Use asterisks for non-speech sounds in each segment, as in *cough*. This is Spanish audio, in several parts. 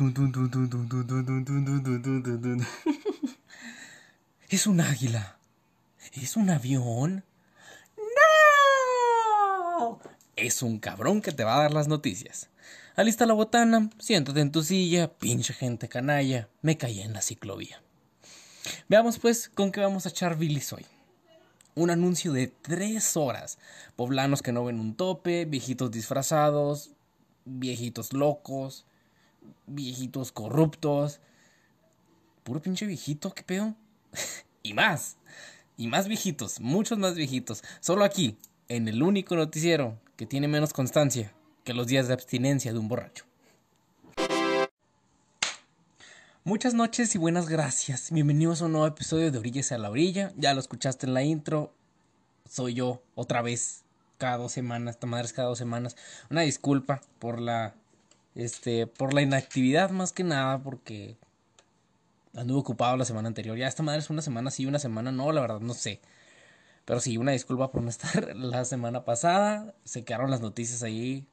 *laughs* Es un águila. ¿Es un avión? ¡No! Es un cabrón que te va a dar las noticias. Alista la botana, siéntate en tu silla, pinche gente canalla, me caí en la ciclovía. Veamos pues con qué vamos a echar bilis hoy. Un anuncio de tres horas. Poblanos que no ven un tope, viejitos disfrazados, viejitos locos, viejitos corruptos. Puro pinche viejito, ¿qué pedo? *laughs* y más. Y más viejitos, muchos más viejitos. Solo aquí, en el único noticiero que tiene menos constancia que los días de abstinencia de un borracho. Muchas noches y buenas gracias. Bienvenidos a un nuevo episodio de Orillas a la Orilla. Ya lo escuchaste en la intro. Soy yo, otra vez, cada dos semanas. Esta madre es cada dos semanas. Una disculpa por la. Este. Por la inactividad más que nada. Porque. Anduve ocupado la semana anterior. Ya esta madre es una semana sí, una semana no, la verdad no sé. Pero sí, una disculpa por no *laughs* estar la semana pasada. Se quedaron las noticias ahí.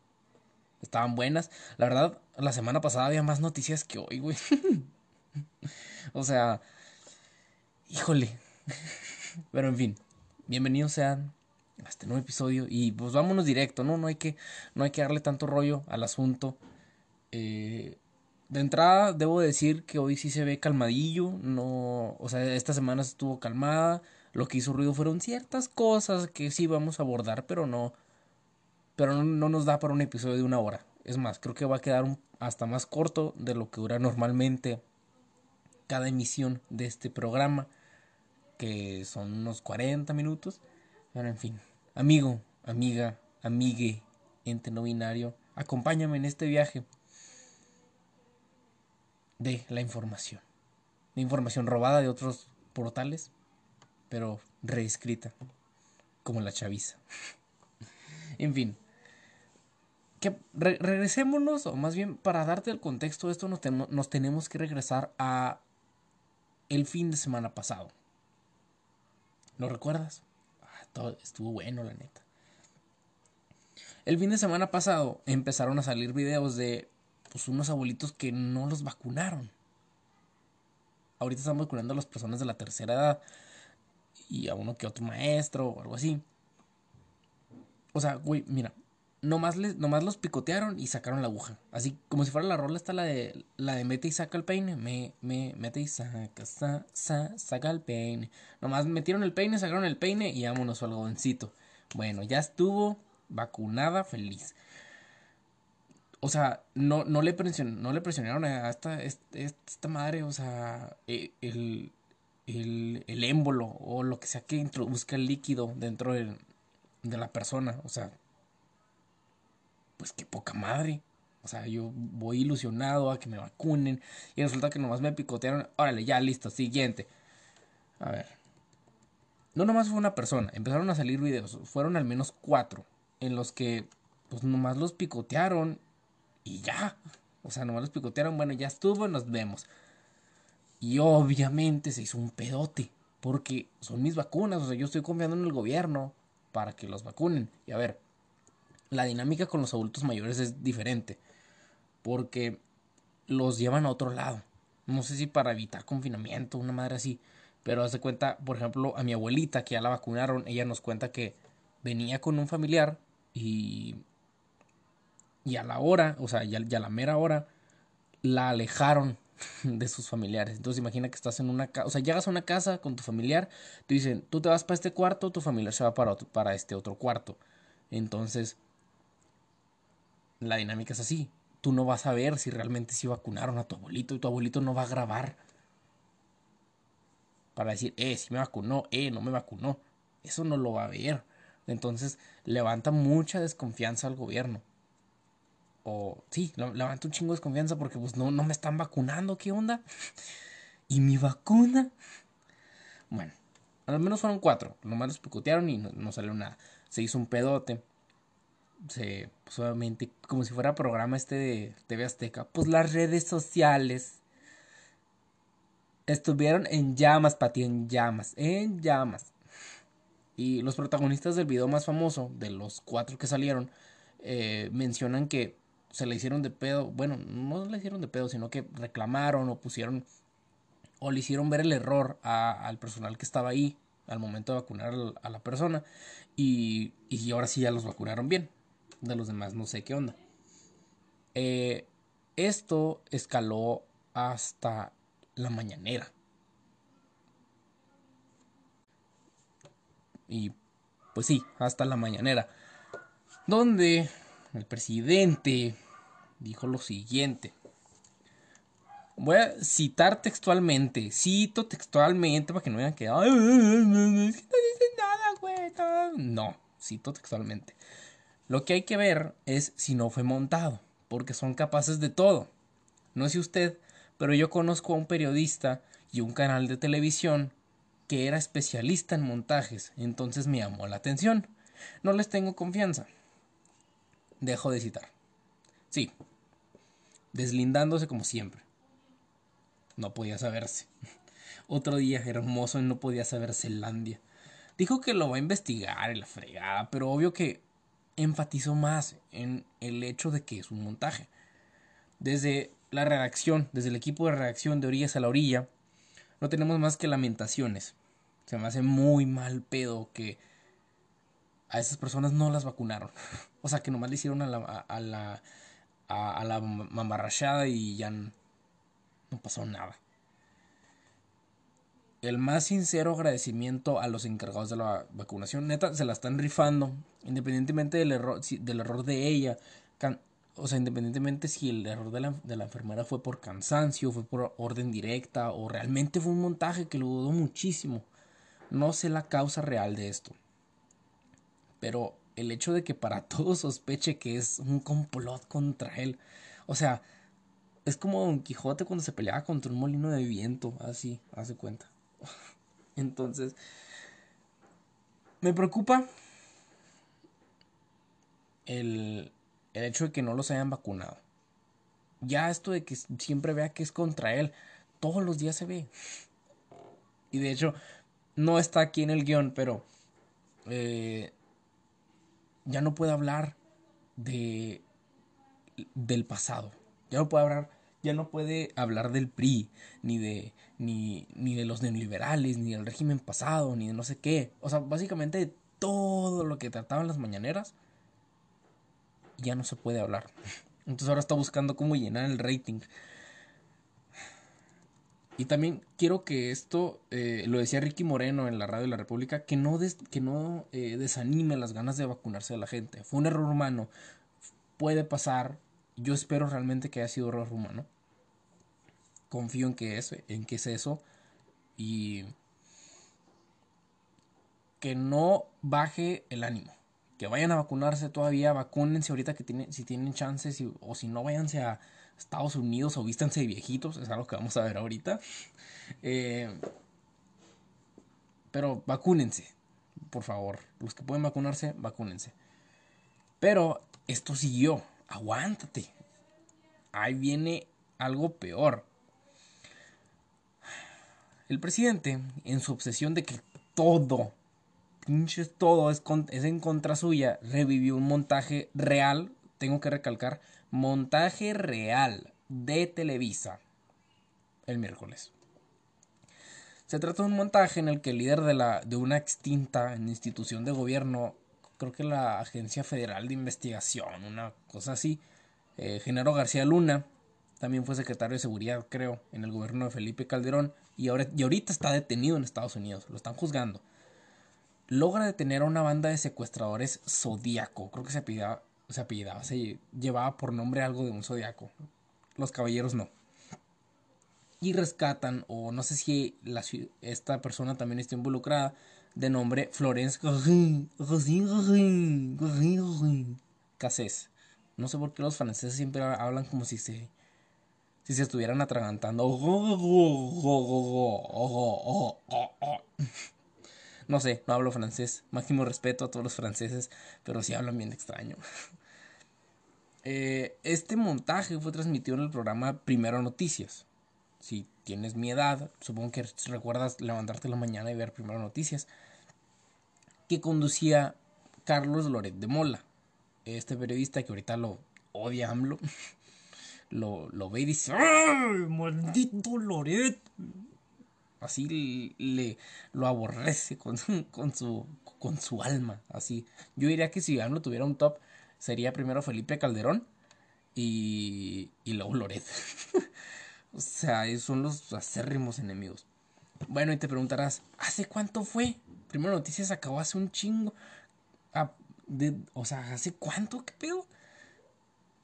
Estaban buenas. La verdad, la semana pasada había más noticias que hoy, güey. *laughs* o sea, híjole. *laughs* Pero en fin, bienvenidos sean a este nuevo episodio y pues vámonos directo, ¿no? No hay que, no hay que darle tanto rollo al asunto. Eh, de entrada, debo decir que hoy sí se ve calmadillo, no, o sea, esta semana estuvo calmada, lo que hizo ruido fueron ciertas cosas que sí vamos a abordar, pero no, pero no, no nos da para un episodio de una hora. Es más, creo que va a quedar hasta más corto de lo que dura normalmente cada emisión de este programa, que son unos 40 minutos. Pero en fin, amigo, amiga, amigue, ente no binario, acompáñame en este viaje de la información. De información robada de otros portales, pero reescrita, como la chaviza. *laughs* en fin. Que regresémonos, o más bien para darte el contexto de esto, nos, nos tenemos que regresar a el fin de semana pasado. ¿Lo recuerdas? Ah, todo estuvo bueno, la neta. El fin de semana pasado empezaron a salir videos de pues, unos abuelitos que no los vacunaron. Ahorita están vacunando a las personas de la tercera edad y a uno que otro maestro o algo así. O sea, güey, mira, nomás, nomás los picotearon y sacaron la aguja. Así como si fuera la rola, está la de, la de mete y saca el peine. Me, me, mete y saca, sa, sa, saca el peine. Nomás metieron el peine, sacaron el peine y vámonos al algodoncito. Bueno, ya estuvo vacunada, feliz. O sea, no, no, le, presion, no le presionaron a esta, esta, madre, o sea, e, el, el, el émbolo o lo que sea que introduzca el líquido dentro de, de la persona. O sea, pues qué poca madre. O sea, yo voy ilusionado a que me vacunen y resulta que nomás me picotearon. Órale, ya listo, siguiente. A ver. No nomás fue una persona, empezaron a salir videos, fueron al menos cuatro, en los que pues nomás los picotearon y ya. O sea, nomás los picotearon, bueno, ya estuvo, nos vemos. Y obviamente se hizo un pedote, porque son mis vacunas, o sea, yo estoy confiando en el gobierno para que los vacunen. Y a ver, la dinámica con los adultos mayores es diferente. Porque los llevan a otro lado. No sé si para evitar confinamiento, una madre así. Pero hace cuenta, por ejemplo, a mi abuelita que ya la vacunaron, ella nos cuenta que venía con un familiar y. Y a la hora, o sea, ya a la mera hora, la alejaron *laughs* de sus familiares. Entonces imagina que estás en una casa, o sea, llegas a una casa con tu familiar, te dicen, tú te vas para este cuarto, tu familiar se va para, para este otro cuarto. Entonces, la dinámica es así. Tú no vas a ver si realmente sí vacunaron a tu abuelito y tu abuelito no va a grabar para decir, eh, si me vacunó, eh, no me vacunó. Eso no lo va a ver. Entonces levanta mucha desconfianza al gobierno. O sí, levanta un chingo de desconfianza porque pues no, no me están vacunando, ¿qué onda? *laughs* ¿Y mi vacuna? Bueno, al menos fueron cuatro. Nomás los picotearon y no, no salió nada. Se hizo un pedote se, pues obviamente, como si fuera programa este de TV Azteca, pues las redes sociales estuvieron en llamas, Pati, en llamas, en llamas. Y los protagonistas del video más famoso, de los cuatro que salieron, eh, mencionan que se le hicieron de pedo, bueno, no le hicieron de pedo, sino que reclamaron o pusieron o le hicieron ver el error al personal que estaba ahí al momento de vacunar a la persona y, y ahora sí ya los vacunaron bien. De los demás no sé qué onda. Eh, esto escaló hasta la mañanera. Y pues sí, hasta la mañanera. Donde el presidente dijo lo siguiente. Voy a citar textualmente, cito textualmente para que no vean que... no dice nada, güey. No, cito textualmente. Lo que hay que ver es si no fue montado, porque son capaces de todo. No sé usted, pero yo conozco a un periodista y un canal de televisión que era especialista en montajes, entonces me llamó la atención. No les tengo confianza. Dejo de citar. Sí, deslindándose como siempre no podía saberse. *laughs* Otro día hermoso no podía saber Zelandia. Dijo que lo va a investigar en la fregada, pero obvio que enfatizó más en el hecho de que es un montaje. Desde la redacción, desde el equipo de redacción de Orillas a la Orilla, no tenemos más que lamentaciones. Se me hace muy mal pedo que a esas personas no las vacunaron. *laughs* o sea, que nomás le hicieron a, la, a, la mamarrachada y ya no pasó nada. El más sincero agradecimiento a los encargados de la vacunación. Neta, se la están rifando. Independientemente del error, del error de ella. o sea, independientemente si el error de la, de la, enfermera fue por cansancio, fue por orden directa o realmente fue un montaje que lo dudó muchísimo. No sé la causa real de esto. Pero el hecho de que para *laughs* todos sospeche que es un complot contra él. O sea, es como Don Quijote cuando se peleaba contra un molino de viento, así, hace cuenta. *laughs* Entonces, me preocupa el, el hecho de que no los hayan vacunado. Ya esto de que siempre vea que es contra él, todos los días se ve. Y de hecho, no está aquí en el guion, pero eh, ya no puede hablar de del pasado. Ya no puede hablar ya no puede hablar del PRI, ni de, ni, ni de los neoliberales, ni del régimen pasado, ni de no sé qué. O sea, básicamente de todo lo que trataban las mañaneras, ya no se puede hablar. Entonces ahora está buscando cómo llenar el rating. Y también quiero que esto, eh, lo decía Ricky Moreno en la radio de la República, que no, que no eh, desanime las ganas de vacunarse de la gente. Fue un error humano. Puede pasar, yo espero realmente que haya sido error humano. Confío en que es, en que es eso. Y que no baje el ánimo. Que vayan a vacunarse todavía, vacúnense ahorita que tienen, si tienen chances, o si no, váyanse a Estados Unidos o vístanse de viejitos, es algo que vamos a ver ahorita. Eh, pero vacúnense, por favor. Los que pueden vacunarse, vacúnense. Pero esto siguió aguántate. Ahí viene algo peor. El presidente, en su obsesión de que todo, pinches todo es, es en contra suya, revivió un montaje real, tengo que recalcar, montaje real de Televisa el miércoles. Se trata de un montaje en el que el líder de, la, de una extinta institución de gobierno creo que la Agencia Federal de Investigación, una cosa así. Eh, Genaro García Luna también fue secretario de Seguridad, creo, en el gobierno de Felipe Calderón y, ahora, y ahorita está detenido en Estados Unidos, lo están juzgando. Logra detener a una banda de secuestradores zodiaco, creo que se apellidaba, se, apellidaba, se llevaba por nombre algo de un zodiaco. Los caballeros no. Y rescatan, o no sé si esta persona también está involucrada, de nombre Florence Cassés. No sé por qué los franceses siempre hablan como si se, si se estuvieran atragantando. *laughs* No sé, no hablo francés. Máximo respeto a todos los franceses, pero sí hablan bien extraño. *laughs* Eh, este montaje fue transmitido en el programa Primero Noticias. Si tienes mi edad, supongo que recuerdas levantarte la mañana y ver Primero Noticias que conducía Carlos Loret de Mola, este periodista que ahorita lo odia AMLO. *laughs* Lo, ve y dice, ¡ay, maldito Loret! Así le, lo aborrece con, con, su, con su alma. Así. Yo diría que si AMLO tuviera un top, sería primero Felipe Calderón y, y luego Loret. *laughs* o sea, son los acérrimos enemigos. Bueno, y te preguntarás, ¿hace cuánto fue? Primero Noticias acabó hace un chingo. Ah, o sea, ¿hace cuánto? ¿Qué pedo?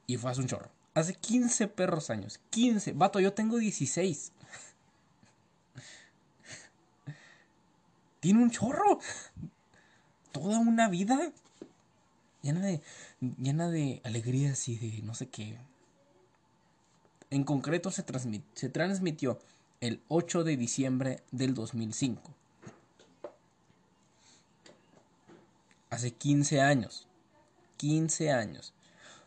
Y fue hace un chorro. Hace 15 perros años. 15. Vato, yo tengo 16. *laughs* Tiene un chorro. Toda una vida. Llena de, llena de alegrías y de no sé qué. En concreto se, se transmitió el 8 de diciembre del 2005. Hace 15 años. 15 años.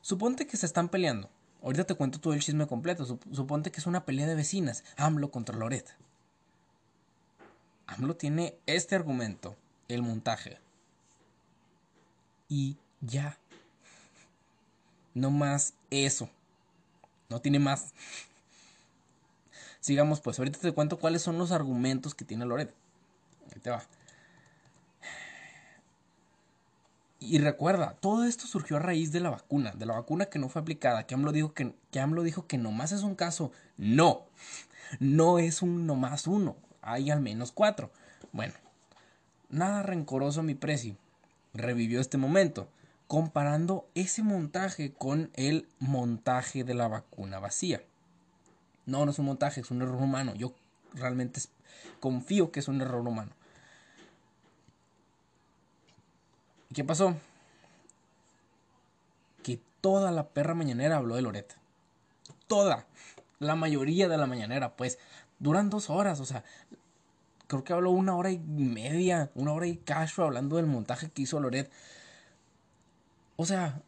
Suponte que se están peleando. Ahorita te cuento todo el chisme completo. Suponte que es una pelea de vecinas. AMLO contra Loret. AMLO tiene este argumento. El montaje. Y ya. No más eso. No tiene más. Sigamos pues. Ahorita te cuento cuáles son los argumentos que tiene Loret. Ahí te va. Y recuerda, todo esto surgió a raíz de la vacuna, de la vacuna que no fue aplicada, que AMLO dijo que, que, AMLO dijo que nomás es un caso. No, no es un nomás uno, hay al menos cuatro. Bueno, nada rencoroso mi precio. Revivió este momento, comparando ese montaje con el montaje de la vacuna vacía. No, no es un montaje, es un error humano. Yo realmente confío que es un error humano. qué pasó? Que toda la perra mañanera habló de Loreta. Toda. La mayoría de la mañanera, pues. Duran dos horas, o sea. Creo que habló una hora y media, una hora y cacho hablando del montaje que hizo Loret. O sea,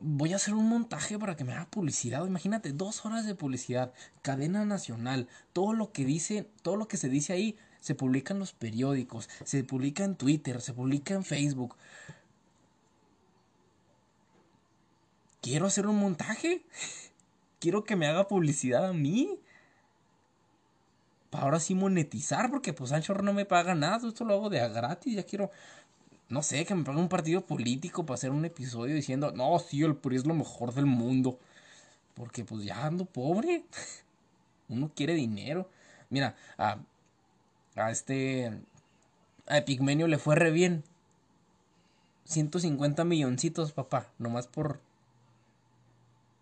voy a hacer un montaje para que me haga publicidad. Imagínate, dos horas de publicidad, cadena nacional, todo lo que dice, todo lo que se dice ahí se publica en los periódicos, se publica en Twitter, se publica en Facebook. Quiero hacer un montaje. *laughs* Quiero que me haga publicidad a mí. Para ahora sí monetizar, porque pues Anchor no me paga nada. Esto lo hago de gratis. Ya quiero, no sé, que me pague un partido político para hacer un episodio diciendo, no, sí, el PRI es lo mejor del mundo. Porque pues ya ando pobre. *laughs* Uno quiere dinero. Mira, a a este. A Epigmenio le fue re bien. 150 milloncitos, papá. Nomás por.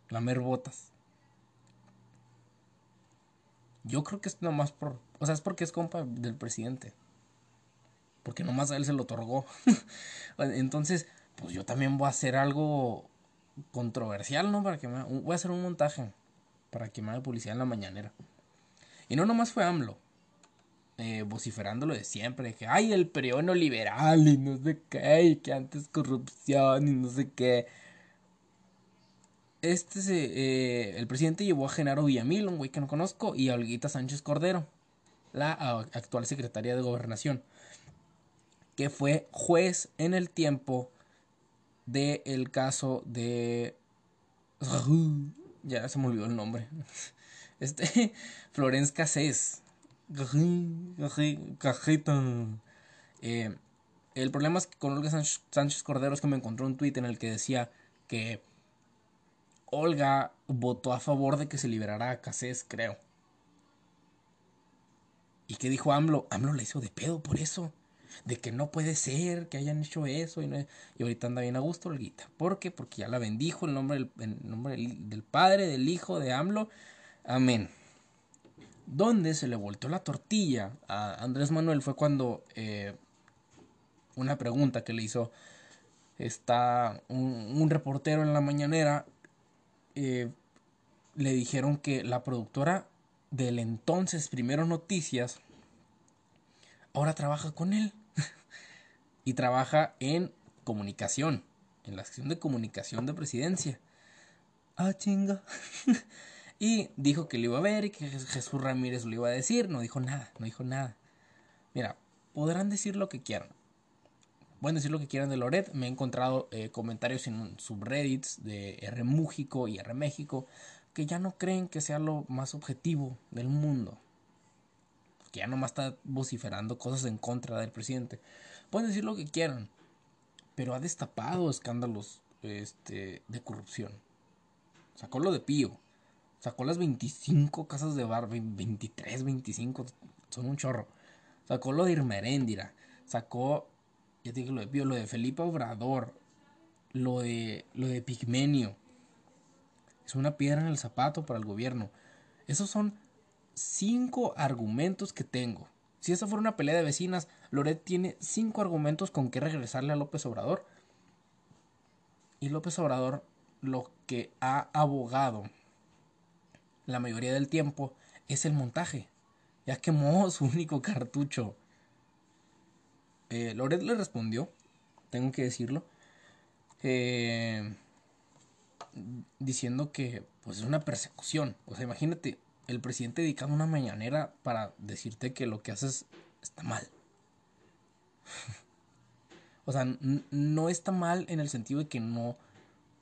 Lamer botas. Yo creo que es nomás por. O sea, es porque es compa del presidente. Porque nomás a él se lo otorgó. *laughs* Entonces, pues yo también voy a hacer algo controversial, ¿no? Para que me. Voy a hacer un montaje. Para que me haga publicidad en la mañanera. Y no nomás fue AMLO eh, vociferando lo de siempre, que hay el periodo liberal y no sé qué, y que antes corrupción y no sé qué. Este eh, el presidente llevó a Genaro Villamil, un güey que no conozco, y a Olguita Sánchez Cordero, la actual secretaria de gobernación, que fue juez en el tiempo del el caso de... *laughs* Ya se me olvidó el nombre. *laughs* Este, *laughs* Florence Cassés eh, el problema es que con Olga Sánchez Cordero es que me encontró un tuit en el que decía que Olga votó a favor de que se liberara a Cassés, creo. ¿Y qué dijo AMLO? AMLO le hizo de pedo por eso. De que no puede ser que hayan hecho eso. Y, y ahorita anda bien a gusto, Olguita. ¿Por qué? Porque ya la bendijo el nombre, el nombre del Padre, del Hijo, de AMLO. Amén donde se le volteó la tortilla a Andrés Manuel fue cuando eh, una pregunta que le hizo está un, reportero en la mañanera eh, le dijeron que la productora del entonces Primero Noticias ahora trabaja con él y trabaja en comunicación, en la sección de comunicación de presidencia. Ah, chinga. *laughs* Y dijo que lo iba a ver y que Jesús Ramírez lo iba a decir. No dijo nada, no dijo nada. Mira, podrán decir lo que quieran. pueden decir lo que quieran de Loret. Me he encontrado eh, comentarios en subreddits de R Mújico y R México que ya no creen que sea lo más objetivo del mundo. Que ya nomás está vociferando cosas en contra del presidente. Pueden decir lo que quieran. Pero ha destapado escándalos este, de corrupción. Sacó lo de Pío. Sacó las 25 casas de bar, 23, 25, son un chorro. Sacó lo de Irmeréndira. Sacó, ya te lo de Pío, lo de Felipe Obrador. Lo de, lo de Pigmenio. Es una piedra en el zapato para el gobierno. Esos son cinco argumentos que tengo. Si esa fuera una pelea de vecinas, Loret tiene cinco argumentos con que regresarle a López Obrador. Y López Obrador lo que ha abogado la mayoría del tiempo es el montaje. Ya quemó *laughs* su único cartucho. Eh, Loret le respondió, tengo que decirlo, eh, diciendo que pues es una persecución. O sea, imagínate, el presidente dedicando una mañanera para decirte que lo que haces está mal. *laughs* o sea, no está mal en el sentido de que no,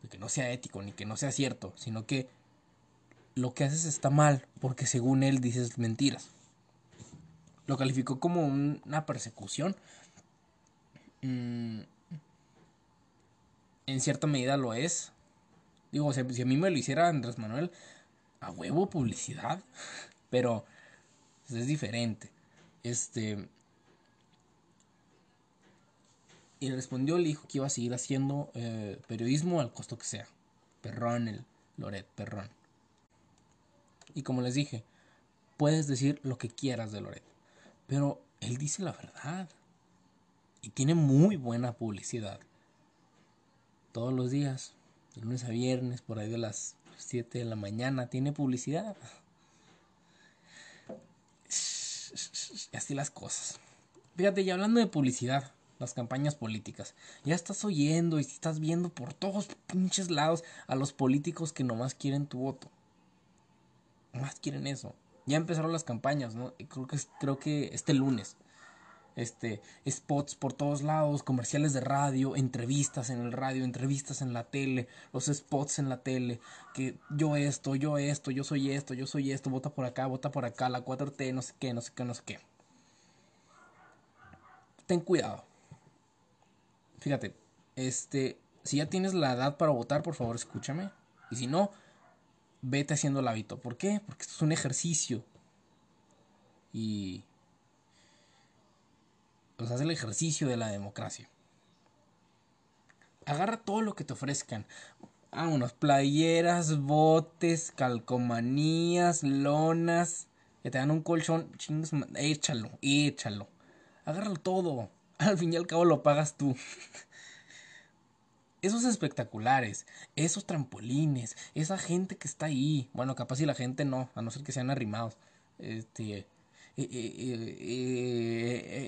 de que no sea ético ni que no sea cierto, sino que lo que haces está mal porque según él dices mentiras. Lo calificó como una persecución. Mm, en cierta medida lo es. Digo, si a mí me lo hiciera Andrés Manuel, a huevo publicidad. Pero es diferente. Este. Y respondió, le dijo que iba a seguir haciendo eh, periodismo al costo que sea. Perrón, el Loret, perrón. Y como les dije, puedes decir lo que quieras de Loret. Pero él dice la verdad. Y tiene muy buena publicidad. Todos los días, de lunes a viernes, por ahí de las 7 de la mañana, tiene publicidad. Y así las cosas. Fíjate, y hablando de publicidad, las campañas políticas, ya estás oyendo y estás viendo por todos pinches lados a los políticos que nomás quieren tu voto más quieren eso. Ya empezaron las campañas, ¿no? Creo que, creo que este lunes. Este, spots por todos lados, comerciales de radio, entrevistas en el radio, entrevistas en la tele, los spots en la tele, que yo esto, yo esto, yo soy esto, yo soy esto, vota por acá, vota por acá, la 4T, no sé qué, no sé qué, no sé qué. Ten cuidado. Fíjate, este, si ya tienes la edad para votar, por favor, escúchame. Y si no, vete haciendo el hábito. ¿Por qué? Porque esto es un ejercicio. Y... Pues haz el ejercicio de la democracia. Agarra todo lo que te ofrezcan. Vámonos, playeras, botes, calcomanías, lonas. Que te dan un colchón, échalo, échalo. Agárralo todo. *laughs* Al fin y al cabo lo pagas tú. *laughs* esos espectaculares, esos trampolines, esa gente que está ahí, bueno, capaz si la gente no, a no ser que sean arrimados, este, eh,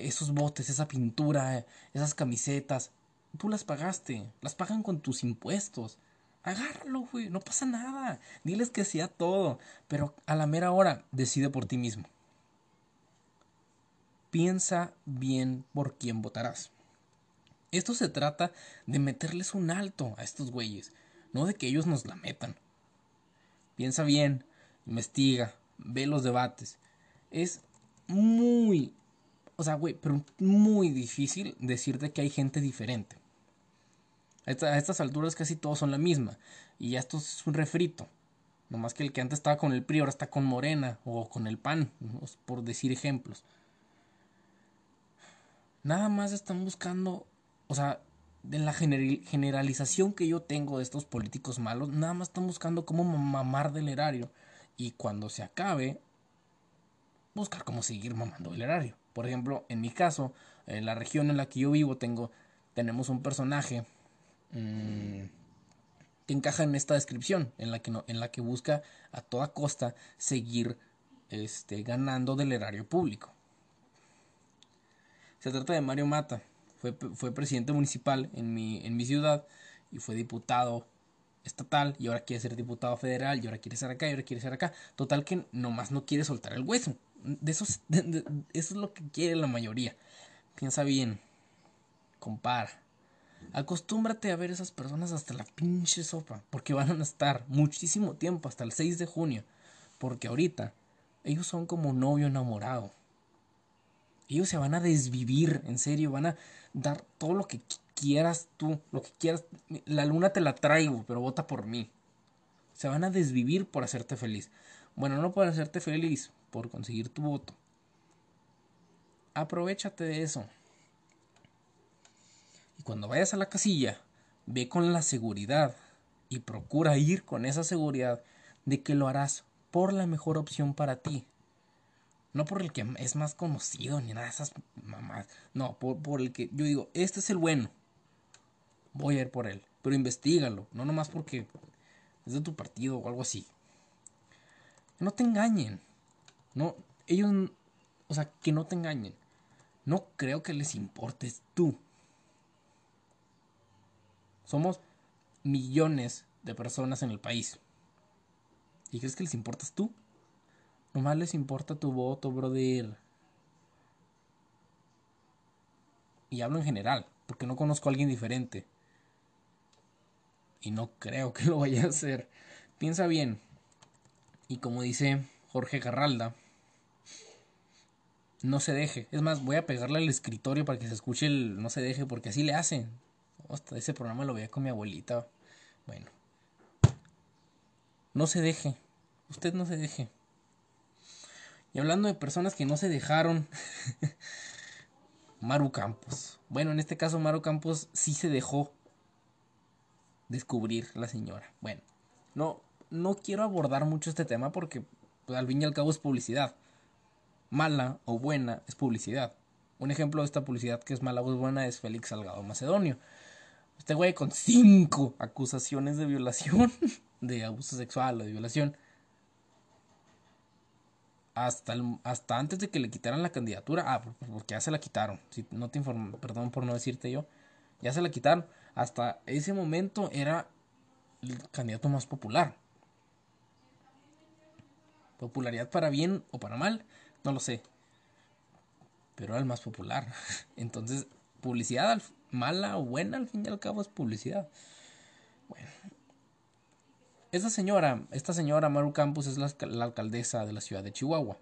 esos botes, esa pintura, esas camisetas, tú las pagaste, las pagan con tus impuestos. Agárralo, güey, no pasa nada. Diles que sea todo, pero a la mera hora decide por ti mismo. Piensa bien por quién votarás. Esto se trata de meterles un alto a estos güeyes, no de que ellos nos la metan. Piensa bien, investiga, ve los debates. Es muy, o sea, güey, pero muy difícil decirte que hay gente diferente. A, estas alturas casi todos son la misma. Y ya esto es un refrito. No más que el que antes estaba con el PRI ahora está con Morena o con el PAN, por decir ejemplos. Nada más están buscando o sea, de la generalización que yo tengo de estos políticos malos, nada más están buscando cómo mamar del erario. Y cuando se acabe, buscar cómo seguir mamando del erario. Por ejemplo, en mi caso, en la región en la que yo vivo, tengo, tenemos un personaje mmm, que encaja en esta descripción, en la que, no, en la que busca a toda costa seguir este, ganando del erario público. Se trata de Mario Mata fue, presidente municipal en mi, en mi ciudad y fue diputado estatal y ahora quiere ser diputado federal y ahora quiere ser acá y ahora quiere ser acá. Total que nomás no quiere soltar el hueso. De eso, *laughs* eso es lo que quiere la mayoría. Piensa bien. compara. Acostúmbrate a ver esas personas hasta la pinche sopa, porque van a estar muchísimo tiempo, hasta el 6 de junio, porque ahorita ellos son como novio enamorado. Ellos se van a desvivir, en serio, van a dar todo lo que quieras tú, lo que quieras. La luna te la traigo, pero vota por mí. Se van a desvivir por hacerte feliz. Bueno, no por hacerte feliz, por conseguir tu voto. Aprovechate de eso. Y cuando vayas a la casilla, ve con la seguridad y procura ir con esa seguridad de que lo harás por la mejor opción para ti. No por el que es más conocido ni nada de esas mamás. No, por, el que yo digo, este es el bueno. Voy a ir por él. Pero investigalo. No nomás porque es de tu partido o algo así. No te engañen. No, ellos, o sea, que no te engañen. No creo que les importes tú. Somos millones de personas en el país. ¿Y crees que les importas tú? Nomás les importa tu voto, brother. Y hablo en general, porque no conozco a alguien diferente. Y no creo que lo vaya a hacer. Piensa bien. Y como dice Jorge Garralda, no se deje. Es más, voy a pegarle al escritorio para que se escuche el no se deje, porque así le hacen. Hasta ese programa lo veía con mi abuelita. Bueno. No se deje. Usted no se deje. Y hablando de personas que no se dejaron, *laughs* Maru Campos. Bueno, en este caso Maru Campos sí se dejó descubrir la señora. Bueno, no, no quiero abordar mucho este tema porque pues, al fin y al cabo es publicidad. Mala o buena es publicidad. Un ejemplo de esta publicidad que es mala o buena es Félix Salgado Macedonio. Este güey con cinco acusaciones de violación, *laughs* de abuso sexual o de violación, hasta, hasta antes de que le quitaran la candidatura. Ah, porque ya se la quitaron. Si no te informo, perdón por no decirte yo. Ya se la quitaron. Hasta ese momento era el candidato más popular. Popularidad para bien o para mal, no lo sé. Pero era el más popular. *laughs* Entonces, publicidad mala o buena, al fin y al cabo es publicidad. Bueno, esta señora, esta señora Maru Campos es la, alcaldesa de la ciudad de Chihuahua.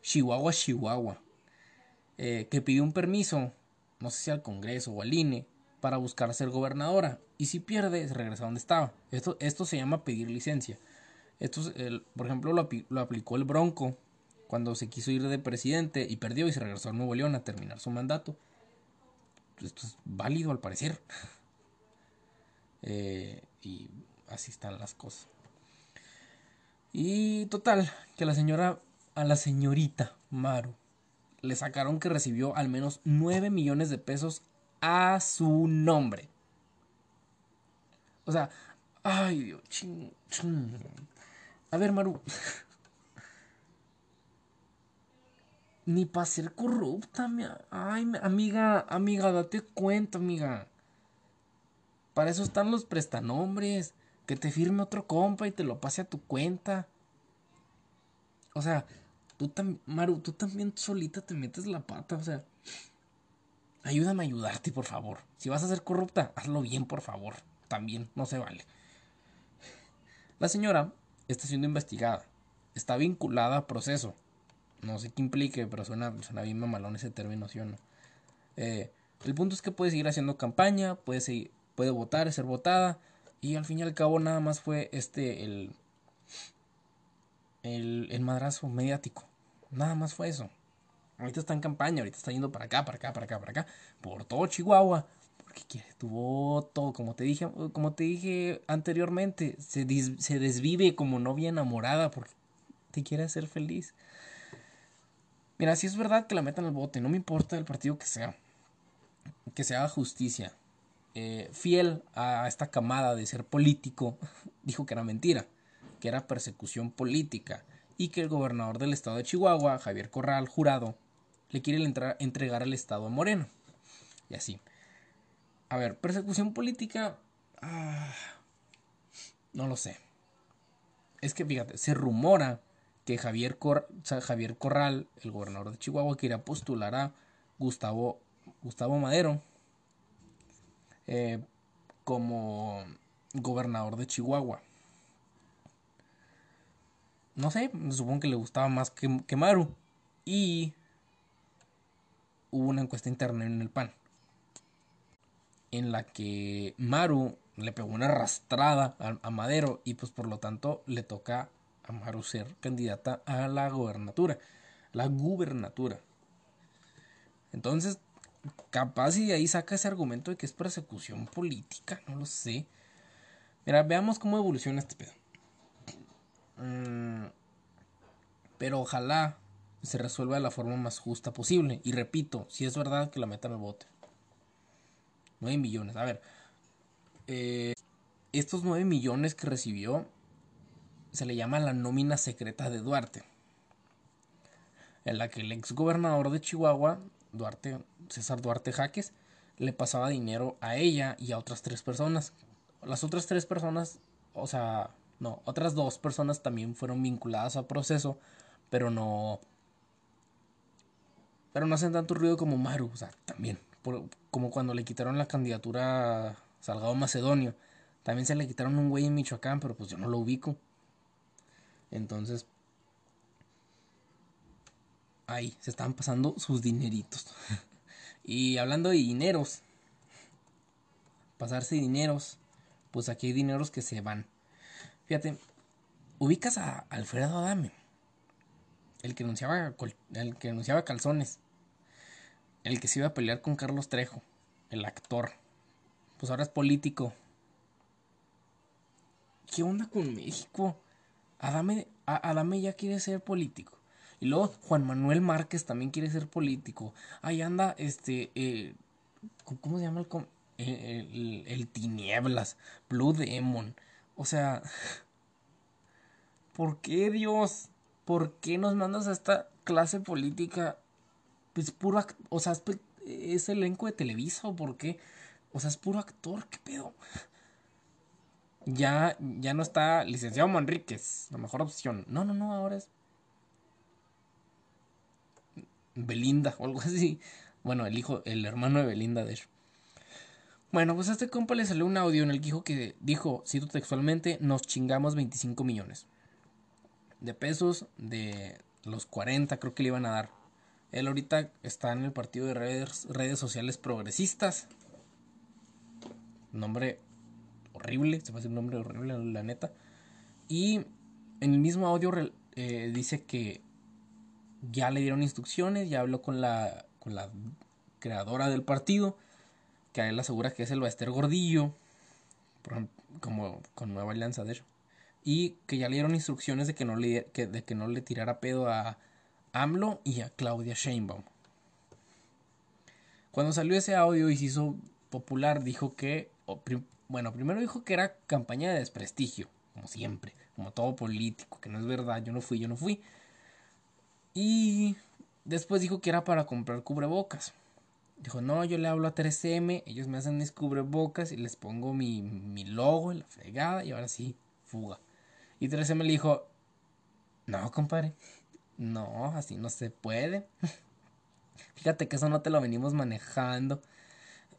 Chihuahua, Chihuahua. Eh, que pidió un permiso, no sé si al Congreso o al INE, para buscar ser gobernadora. Y si pierde, regresa a donde estaba. Esto, esto se llama pedir licencia. Esto, por ejemplo, lo, aplicó el Bronco cuando se quiso ir de presidente y perdió y se regresó a Nuevo León a terminar su mandato. Esto es válido al parecer. *laughs* Eh, y así están las cosas. Y total, que la señora, a la señorita Maru, le sacaron que recibió al menos 9 millones de pesos a su nombre. O sea, ay Dios, ching, A ver, Maru. Ni para ser corrupta, ay, amiga, amiga, date cuenta, amiga. Para eso están los prestanombres que te firme otro compa y te lo pase a tu cuenta. O sea, tú también, Maru, tú también solita te metes la pata, o sea, ayúdame a ayudarte, por favor. Si vas a ser corrupta, hazlo bien, por favor. También, no se vale. La señora está siendo investigada. Está vinculada a proceso. No sé qué implique, pero suena, suena bien mamalón ese término, ¿sí o no? Eh, el punto es que puede seguir haciendo campaña, puede, seguir, puede votar, ser votada, y al fin y al cabo nada más fue este el, el, madrazo mediático. Nada más fue eso. Ahorita está en campaña, ahorita está yendo para acá, para acá, para acá, para acá, por todo Chihuahua. Porque quiere tu voto, como te dije, como te dije anteriormente, se, se desvive como novia enamorada porque te quiere hacer feliz. Mira, si es verdad que la metan al bote, no me importa el partido que sea. Que se haga justicia. Eh, fiel a esta camada de ser político, *laughs* dijo que era mentira, que era persecución política y que el gobernador del estado de Chihuahua, Javier Corral Jurado, le quiere entregar el estado a Moreno. Y así. A ver, persecución política... Ah, no lo sé. Es que fíjate, se rumora que Javier, Javier Corral, el gobernador de Chihuahua, quería postular a Gustavo, Gustavo Madero eh, como gobernador de Chihuahua. No sé, supongo que le gustaba más que, que Maru. Y hubo una encuesta interna en el PAN en la que Maru le pegó una arrastrada a, Madero y pues por lo tanto le toca a Maru ser candidata a la gobernatura, la gubernatura. Entonces, capaz y de ahí saca ese argumento de que es persecución política, no lo sé. Mira, veamos cómo evoluciona este pedo. Mm, pero ojalá se resuelva de la forma más justa posible. Y repito, si es verdad que la metan al bote. 9 millones. A ver, eh, estos 9 millones que recibió se le llama la nómina secreta de Duarte. En la que el ex gobernador de Chihuahua, Duarte, César Duarte Jaques, le pasaba dinero a ella y a otras tres personas. Las otras tres personas, o sea, no, otras dos personas también fueron vinculadas al proceso, pero no. Pero no hacen tanto ruido como Maru, o sea, también como cuando le quitaron la candidatura a Salgado Macedonio. También se le quitaron un güey en Michoacán, pero pues yo no lo ubico. Entonces, ahí se están pasando sus dineritos. *laughs* y hablando de dineros, pasarse dineros, pues aquí hay dineros que se van. Fíjate, ubicas a Alfredo Adame, el que anunciaba, el que anunciaba calzones el que se iba a pelear con Carlos Trejo, el actor. Pues ahora es político. ¿Qué onda con México? Adame, ya quiere ser político. Y luego Juan Manuel Márquez también quiere ser político. Ahí anda, este, eh, ¿cómo se llama el, el, el, Tinieblas? Blue Demon. O sea, *laughs* ¿por qué Dios? ¿Por qué nos mandas a esta clase política pues puro, o sea, es, elenco de Televisa o por qué, o sea, es puro actor, qué pedo. Ya, ya no está licenciado Manríquez, la mejor opción. No, no, no, ahora es Belinda o algo así. Bueno, el hijo, el hermano de Belinda, de. Bueno, pues a este compa le salió un audio en el que dijo que dijo, cito textualmente, nos chingamos 25 millones de pesos de los 40 creo que le iban a dar. Él ahorita está en el partido de redes, redes sociales progresistas. Nombre horrible, se me hace un nombre horrible, la neta. Y en el mismo audio eh, dice que ya le dieron instrucciones, ya habló con la, con la creadora del partido, que a él asegura que es el Baester Gordillo, como con Nueva Alianza, de hecho. Y que ya le dieron instrucciones de que no le, de que no le tirara pedo a, AMLO y a Claudia Sheinbaum. Cuando salió ese audio y se hizo popular, dijo que, bueno, primero dijo que era campaña de desprestigio, como siempre, como todo político, que no es verdad, yo no fui, yo no fui. Y después dijo que era para comprar cubrebocas. Dijo, no, yo le hablo a 3M, ellos me hacen mis cubrebocas y les pongo mi, mi logo en la fregada y ahora sí, fuga. Y 3M le dijo, no, compadre, no, así no se puede. *laughs* Fíjate que eso no te lo venimos manejando.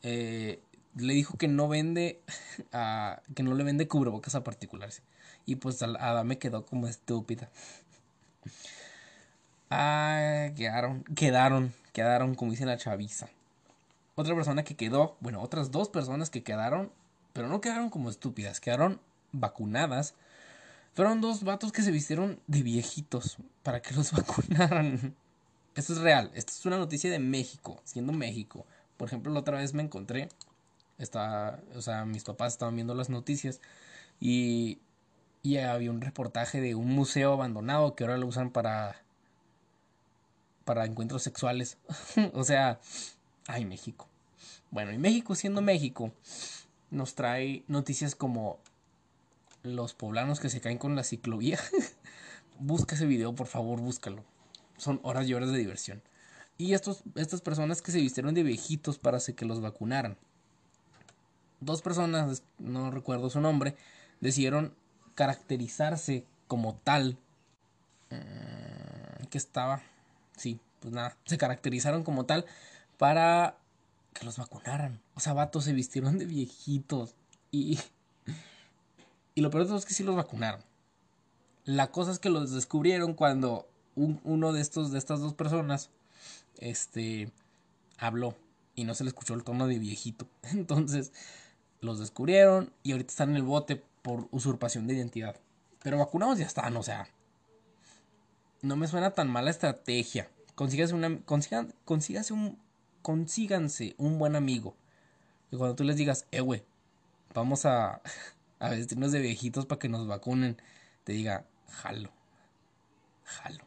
Eh, le dijo que no vende, *laughs* que no le vende cubrebocas a particulares. Y pues Ada me quedó como estúpida. *laughs* Ah, quedaron, quedaron, quedaron, como dice la chaviza. Otra persona que quedó, bueno, otras dos personas que quedaron, pero no quedaron como estúpidas, quedaron vacunadas fueron dos vatos que se vistieron de viejitos para que los *laughs* vacunaran. Esto es real. Esto es una noticia de México, siendo México. Por ejemplo, la otra vez me encontré. Estaba, o sea, mis papás estaban viendo las noticias y, y había un reportaje de un museo abandonado que ahora lo usan para para encuentros sexuales. *laughs* o sea, ay, México. Bueno, y México siendo México nos trae noticias como los poblanos que se caen con la ciclovía. *laughs* Busca ese video, por favor, búscalo. Son horas y horas de diversión. Y estos, estas personas que se vistieron de viejitos para que los vacunaran. Dos personas, no recuerdo su nombre, decidieron caracterizarse como tal. Mm, que estaba. Sí, pues nada. Se caracterizaron como tal para que los vacunaran. O sea, vatos se vistieron de viejitos. Y. Y lo peor de todo es que sí los vacunaron. La cosa es que los descubrieron cuando uno de estos, de estas dos personas, este, habló y no se le escuchó el tono de viejito. *laughs* Entonces, los descubrieron y ahorita están en el bote por usurpación de identidad. Pero vacunados ya están, o sea. No me suena tan mala estrategia. Consígase una. consígase un. Consíganse un buen amigo. Y cuando tú les digas, eh, güey, vamos a, a vestirnos de viejitos para que nos vacunen, te diga, jalo. Jalo.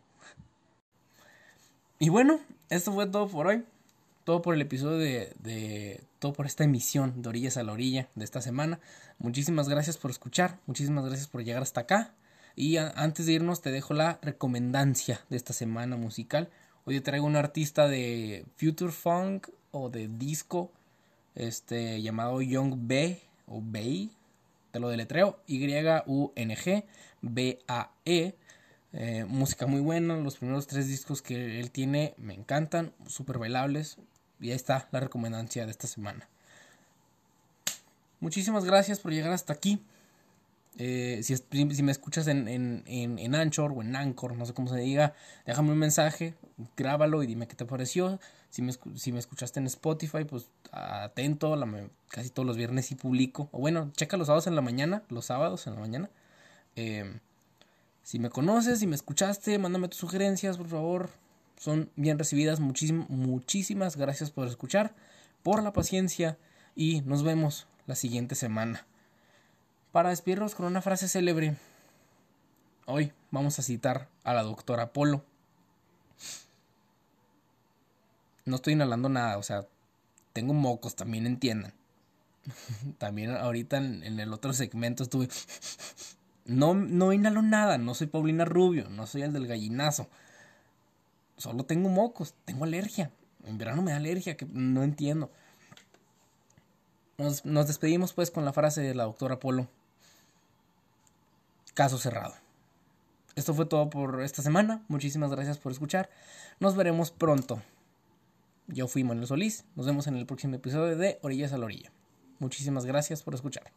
Y bueno, esto fue todo por hoy. Todo por el episodio de, de, Todo por esta emisión de Orillas a la Orilla de esta semana. Muchísimas gracias por escuchar. Muchísimas gracias por llegar hasta acá. Y antes de irnos, te dejo la recomendancia de esta semana musical. Hoy te traigo un artista de Future Funk o de disco. Este llamado Young B o Bay. Te lo deletreo. Y-U-N-G B-A-E. Eh, música muy buena, los primeros tres discos que él tiene me encantan, súper bailables. Y ahí está la recomendancia de esta semana. Muchísimas gracias por llegar hasta aquí. Eh, si, si, me escuchas en, en, en, Anchor o en Anchor, no sé cómo se diga, déjame un mensaje, grábalo y dime qué te pareció. Si me, escuchaste en Spotify, pues atento, casi todos los viernes y publico. O bueno, checa los sábados en la mañana, los sábados en la mañana. Eh, si me conoces, si me escuchaste, mándame tus sugerencias, por favor. Son bien recibidas. muchísimas gracias por escuchar, por la paciencia y nos vemos la siguiente semana. Para despedirnos con una frase célebre, hoy vamos a citar a la doctora Polo. No estoy inhalando nada, o sea, tengo mocos, también entiendan. *laughs* también ahorita en, el otro segmento estuve *laughs* no, no inhalo nada, no soy Paulina Rubio, no soy el del gallinazo. Solo tengo mocos, tengo alergia. En verano me da alergia, que no entiendo. Nos, nos despedimos pues con la frase de la doctora Polo. Caso cerrado. Esto fue todo por esta semana. Muchísimas gracias por escuchar. Nos veremos pronto. Yo fui Manuel Solís. Nos vemos en el próximo episodio de Orillas a la Orilla. Muchísimas gracias por escuchar.